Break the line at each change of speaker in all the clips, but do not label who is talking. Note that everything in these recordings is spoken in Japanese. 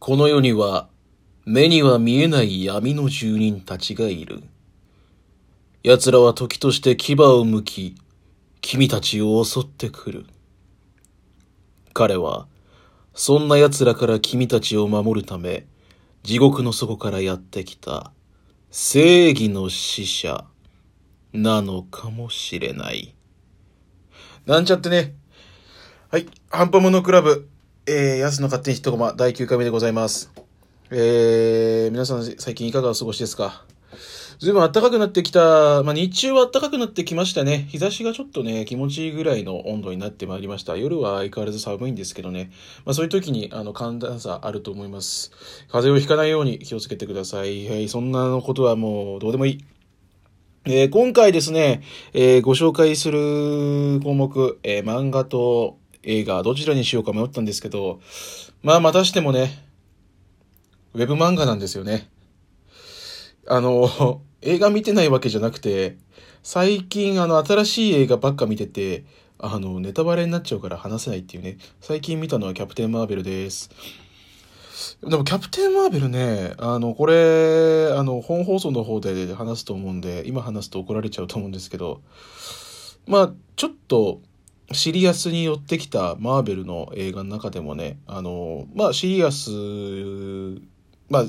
この世には目には見えない闇の住人たちがいる。奴らは時として牙を向き、君たちを襲ってくる。彼は、そんな奴らから君たちを守るため、地獄の底からやってきた正義の使者なのかもしれない。なんちゃってね。はい。ハンパモノクラブ、えー、安の勝手に一コマ第9回目でございます。えー、皆さん最近いかがお過ごしですか？ずいぶん暖かくなってきた、まあ、日中は暖かくなってきましたね。日差しがちょっとね、気持ちいいぐらいの温度になってまいりました。夜は相変わらず寒いんですけどね。まあ、そういう時に、あの、寒暖差あると思います。風邪をひかないように気をつけてください。はい、そんなことはもうどうでもいい。えー今回ですね、えーご紹介する項目、えー漫画と映画、どちらにしようか迷ったんですけど、まあ、またしてもね、ウェブ漫画なんですよね。あの、映画見てないわけじゃなくて、最近あの新しい映画ばっか見てて、あの、ネタバレになっちゃうから話せないっていうね。最近見たのはキャプテン・マーベルです。でもキャプテン・マーベルね、あの、これ、あの、本放送の方で話すと思うんで、今話すと怒られちゃうと思うんですけど、まあ、ちょっと、シリアスに寄ってきたマーベルの映画の中でもね、あの、まあ、シリアス、まあ、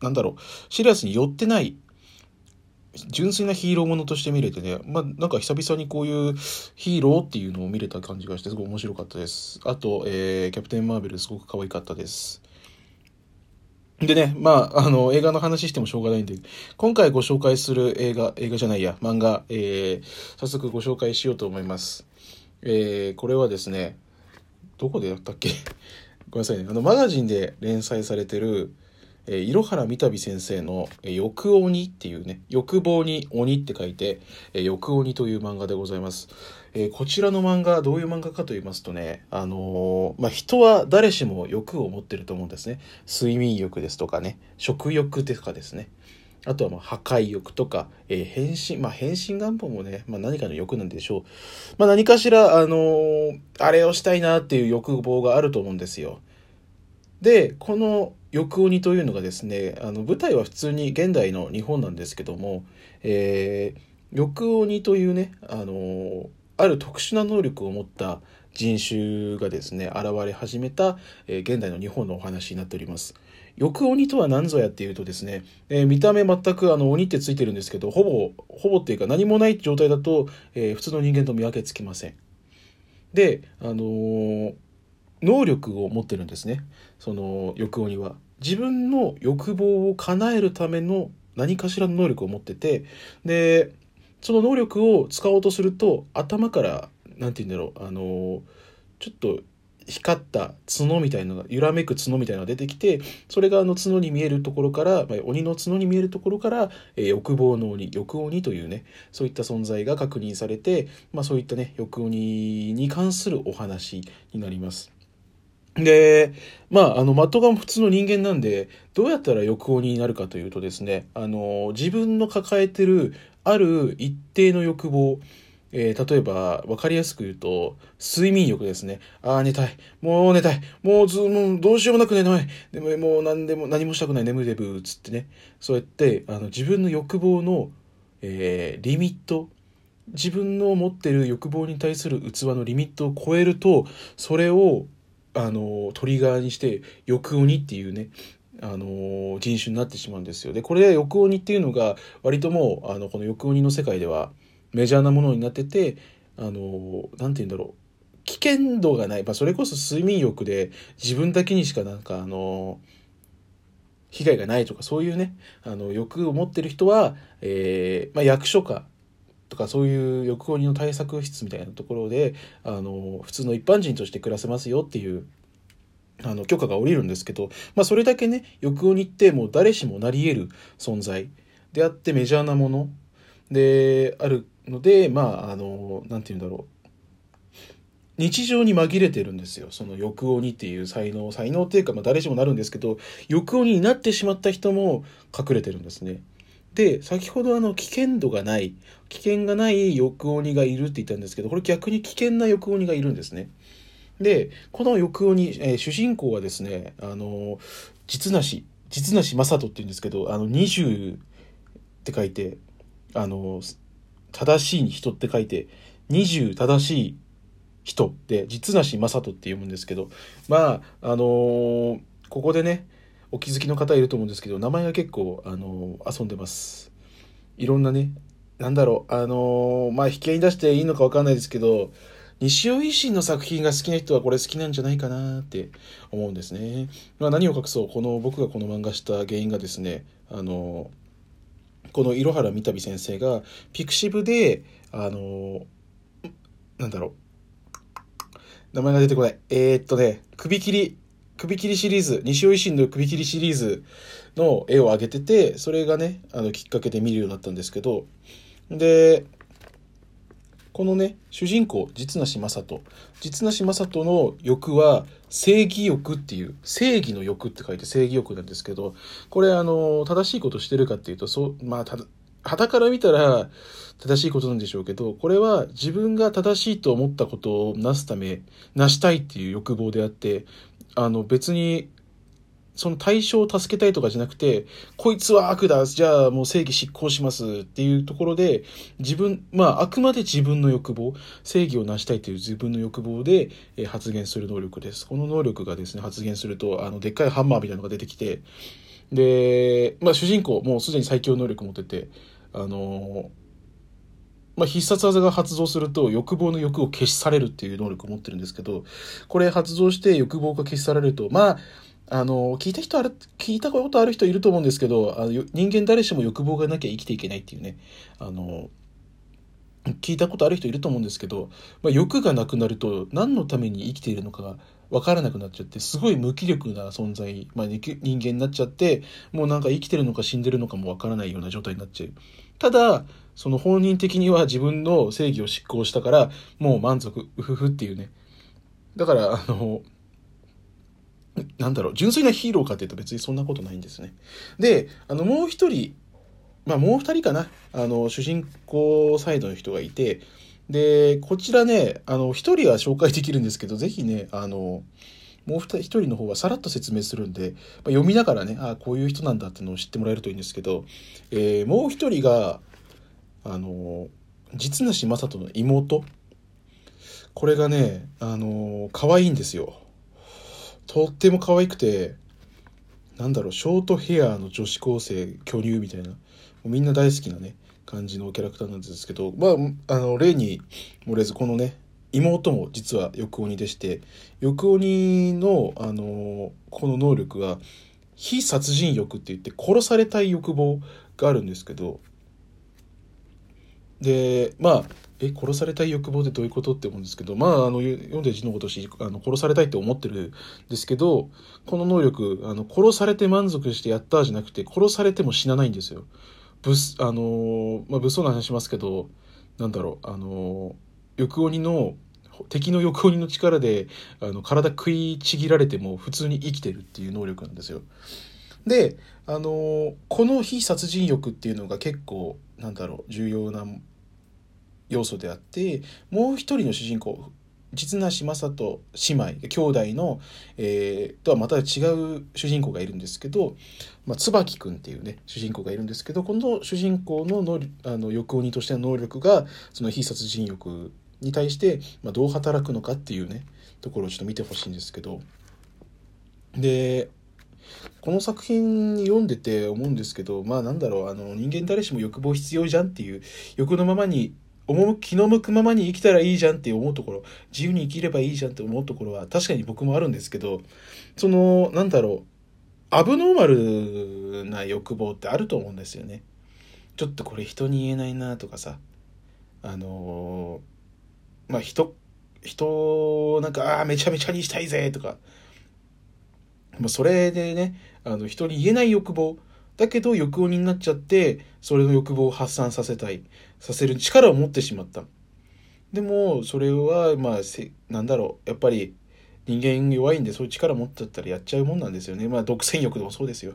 なんだろう、シリアスに寄ってない、純粋なヒーローものとして見れてね、まあ、なんか久々にこういうヒーローっていうのを見れた感じがして、すごい面白かったです。あと、えー、キャプテン・マーベルすごく可愛かったです。でね、まあ、あの、映画の話してもしょうがないんで、今回ご紹介する映画、映画じゃないや、漫画、えー、早速ご紹介しようと思います。えー、これはですね、どこでやったっけ？ごめんなさいね。あの、マガジンで連載されてる、えー、いろはらみたび先生の、えー欲鬼っていうね、欲望に鬼って書いて、えー欲鬼という漫画でございます。えーこちらの漫画、どういう漫画かと言いますとね、あのーまあ、人は誰しも欲を持ってると思うんですね。睡眠欲ですとかね、食欲とかですね。あとはまあ破壊欲とか、えー変身、まあ変身願望もね、まあ何かの欲なんでしょう。まあ何かしら、あのーあれをしたいなっていう欲望があると思うんですよ。で、この欲鬼というのがですね、あの舞台は普通に現代の日本なんですけども、えー欲鬼というね、あのーある特殊な能力を持った人種がですね、現れ始めた、え現代の日本のお話になっております。欲鬼とは何ぞやっていうとですね、えー見た目全くあの鬼ってついてるんですけど、ほぼ、ほぼっていうか何もない状態だと、えー普通の人間と見分けつきません。で、あのー能力を持ってるんですね。その欲鬼は。自分の欲望を叶えるための何かしらの能力を持ってて、で、その能力を使おうとすると、頭から、なんて言うんだろう、あのーちょっと光った角みたいなのが、揺らめく角みたいなのが出てきて、それがあの角に見えるところから、まあ、鬼の角に見えるところから、えー欲望の鬼、欲鬼というね、そういった存在が確認されて、まあそういったね、欲鬼に関するお話になります。で、まあ、あの、的が普通の人間なんで、どうやったら欲鬼になるかというとですね、あの、自分の抱えてる、ある一定の欲望、えー例えば、わかりやすく言うと、睡眠欲ですね。ああ、寝たい。もう寝たい。もうず、もうどうしようもなく寝ない。でも、もう何でも、何もしたくない。眠いでぶつってね。そうやって、あの、自分の欲望の、えーリミット、自分の持ってる欲望に対する器のリミットを超えると、それを、あの、トリガーにして、欲鬼っていうね、あの、人種になってしまうんですよ。で、これ、欲鬼っていうのが、割ともう、あの、この欲鬼の世界では、メジャーなものになってて、あの、なんて言うんだろう。危険度がない。まあ、それこそ睡眠欲で、自分だけにしかなんか、あの、被害がないとか、そういうね、あの、欲を持ってる人は、えーまあ、役所か、とかそういう欲鬼の対策室みたいなところであの普通の一般人として暮らせますよっていうあの許可が下りるんですけど、まあ、それだけね欲鬼ってもう誰しもなり得る存在であってメジャーなものであるのでまああのなんて言うんだろう日常に紛れてるんですよその欲鬼っていう才能才能っていうか、まあ、誰しもなるんですけど欲鬼になってしまった人も隠れてるんですね。で先ほどあの危険度がない危険がない欲鬼がいるって言ったんですけどこれ逆に危険な欲鬼がいるんですね。で、この抑揚に、えー、主人公はですね、あの、実なし、実なし正人って言うんですけど、あの、20って書いて、あの、正しい人って書いて、20正しい人って実なし正人って読むんですけど、まあ、あのー、ここでね、お気づきの方いると思うんですけど、名前が結構、あのー、遊んでます。いろんなね、なんだろう、あのー、まあ、引き合いに出していいのかわかんないですけど、西尾維新の作品が好きな人はこれ好きなんじゃないかなって思うんですね。まあ、何を隠そう、この僕がこの漫画した原因がですね、あの、この色原三度先生がピクシブで、あの、なんだろう、名前が出てこない。えー、っとね、首切り、首切りシリーズ、西尾維新の首切りシリーズの絵を上げてて、それがね、あの、きっかけで見るようになったんですけど、で、このね、主人公、実なし正人。実なし正人の欲は、正義欲っていう、正義の欲って書いて正義欲なんですけど、これあの、正しいことしてるかっていうと、そう、まあ、た、旗から見たら正しいことなんでしょうけど、これは自分が正しいと思ったことをなすため、成したいっていう欲望であって、あの別にその対象を助けたいとかじゃなくて、こいつは悪だ、じゃあもう正義執行しますっていうところで、自分、まああくまで自分の欲望、正義を成したいという自分の欲望で発言する能力です。この能力がですね、発言すると、あの、でっかいハンマーみたいなのが出てきて、で、まあ主人公、もうすでに最強能力持ってて、あのまあ、必殺技が発動すると欲望の欲を消し去れるっていう能力を持ってるんですけど、これ発動して欲望が消し去られると、まあ、あの、聞いた人ある、聞いたことある人いると思うんですけど、あの人間誰しも欲望がなきゃ生きていけないっていうね、あの、聞いたことある人いると思うんですけど、まあ、欲がなくなると何のために生きているのかが分からなくなっちゃって、すごい無気力な存在、まあ、人間になっちゃって、もうなんか生きてるのか死んでるのかも分からないような状態になっちゃう。ただ、その本人的には自分の正義を執行したから、もう満足、うふふっていうね。だから、あの、なんだろう、純粋なヒーローかっていうと別にそんなことないんですね。で、あの、もう一人、まあもう二人かな、あの、主人公サイドの人がいて、で、こちらね、あの、一人は紹介できるんですけど、ぜひね、あの、もう一人の方はさらっと説明するんで、まあ、読みながらね、ああ、こういう人なんだってのを知ってもらえるといいんですけど、えー、もう一人が、あの、実なし正人の妹。これがね、あの、可愛いんですよ。とっても可愛くて、なんだろう、ショートヘアの女子高生巨乳みたいな、もうみんな大好きなね、感じのキャラクターなんですけど、まあ、あの、例に漏れず、このね、妹も実は翼鬼でして、翼鬼の、あの、この能力は、非殺人欲って言って殺されたい欲望があるんですけど、で、まあ、え殺されたい欲望ってどういうことって思うんですけどまああの読んで字のごとしあの殺されたいって思ってるんですけどこの能力あの殺されて満足してやったじゃなくて殺されても死なないんですよ。ぶあのまあ、物騒な話しますけどなんだろうあの欲鬼の敵の欲鬼の力であの体食いちぎられても普通に生きてるっていう能力なんですよ。であのこの非殺人欲っていうのが結構なんだろう重要な要素であってもう一人の主人公実なし正人姉妹兄弟の、えー、とはまた違う主人公がいるんですけど、まあ、椿君っていうね主人公がいるんですけどこの主人公ののあの欲鬼としての能力がその非殺人欲に対して、まあ、どう働くのかっていうねところをちょっと見てほしいんですけど。でこの作品読んでて思うんですけどまあなんだろうあの人間誰しも欲望必要じゃんっていう欲のままに気の向くままに生きたらいいじゃんって思うところ、自由に生きればいいじゃんって思うところは確かに僕もあるんですけど、その、なんだろう、アブノーマルな欲望ってあると思うんですよね。ちょっとこれ人に言えないなとかさ、あの、まあ人、人なんか、ああ、めちゃめちゃにしたいぜとか、もうそれでね、あの人に言えない欲望、だけど欲鬼になっちゃって、それの欲望を発散させたい。させる力を持ってしまった。でも、それは、まあ、なんだろう、やっぱり、人間弱いんでそういう力持っちゃったらやっちゃうもんなんですよね。まあ独占欲でもそうですよ。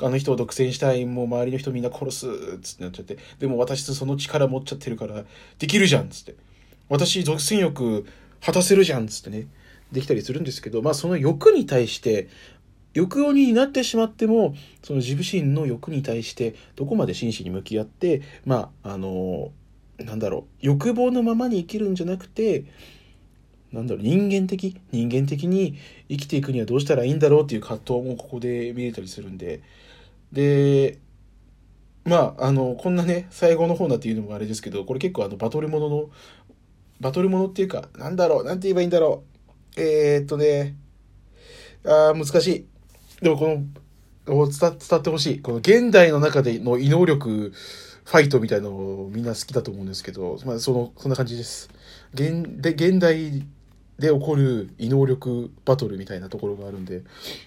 あの人を独占したい、もう周りの人みんな殺すっ、つってなっちゃって。でも私その力持っちゃってるから、できるじゃんっ、つって。私独占欲果たせるじゃんっ、つってね。できたりするんですけど、まあその欲に対して、欲鬼になってしまっても、その自分身の欲に対してどこまで真摯に向き合って、まあ、あの、なんだろう、欲望のままに生きるんじゃなくて、なんだろう、人間的、人間的に生きていくにはどうしたらいいんだろうっていう葛藤もここで見れたりするんで、で、まあ、あの、こんなね、最後の方なっていうのもあれですけど、これ結構あの、バトルものの、バトルものっていうか、なんだろう、なんて言えばいいんだろう。えー、っとね、あー、難しい。でもこの、伝伝ってほしい。この現代の中での異能力ファイトみたいのをみんな好きだと思うんですけど、まあ、その、そんな感じです。現で現代で起こる異能力バトルみたいなところがあるんで、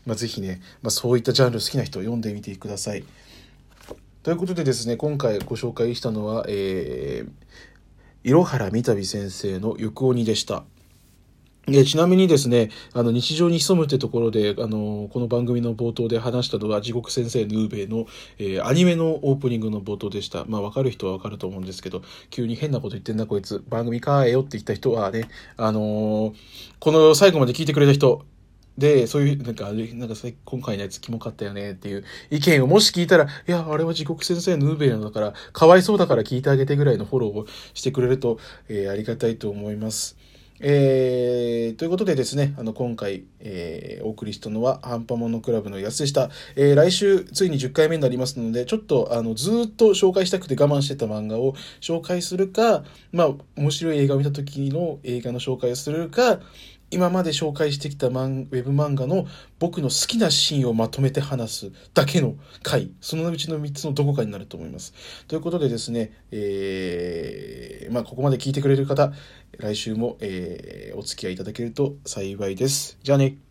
まあ、ぜひね、まあ、そういったジャンル好きな人読んでみてください。ということでですね、今回ご紹介したのは、えー、いろはらみたび先生の行鬼でした。えちなみにですね、あの、日常に潜むってところで、あの、この番組の冒頭で話したのは、地獄先生ヌーベイの、えー、アニメのオープニングの冒頭でした。まあ、わかる人はわかると思うんですけど、急に変なこと言ってんな、こいつ。番組かえよって言った人はね、あのー、この最後まで聞いてくれた人、で、そういう、なんか、なんか今回のやつキモかったよねっていう意見をもし聞いたら、いや、あれは地獄先生ヌーベイなんだから、かわいそうだから聞いてあげてぐらいのフォローをしてくれると、えー、ありがたいと思います。えー、ということでですね、あの、今回、えー、お送りしたのは、ハンパモノクラブの安でした。えー、来週、ついに10回目になりますので、ちょっと、あの、ずっと紹介したくて我慢してた漫画を紹介するか、まあ、面白い映画を見た時の映画の紹介をするか、今まで紹介してきたマンウェブ漫画の僕の好きなシーンをまとめて話すだけの回、そのうちの3つのどこかになると思います。ということでですね、えー、まあ、ここまで聞いてくれる方、来週も、えー、お付き合いいただけると幸いです。じゃあね。